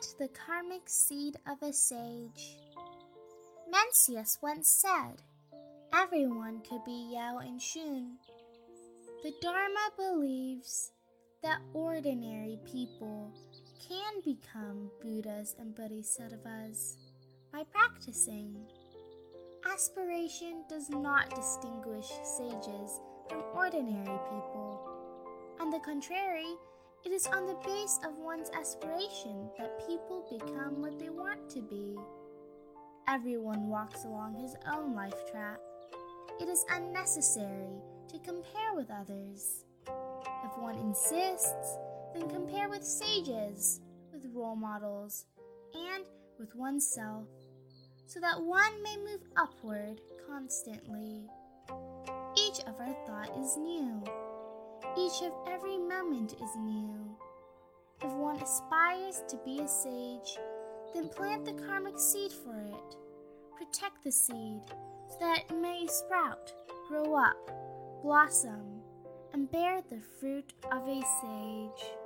Plant the karmic seed of a sage. Mencius once said, everyone could be Yao and Shun. The Dharma believes that ordinary people can become Buddhas and Bodhisattvas by practicing. Aspiration does not distinguish sages from ordinary people. On the contrary, it is on the base of one's aspiration that people become what they want to be. Everyone walks along his own life track. It is unnecessary to compare with others. If one insists, then compare with sages, with role models, and with oneself, so that one may move upward constantly. Each of our thought is new. Each of every moment is new. If one aspires to be a sage, then plant the karmic seed for it. Protect the seed so that it may sprout, grow up, blossom, and bear the fruit of a sage.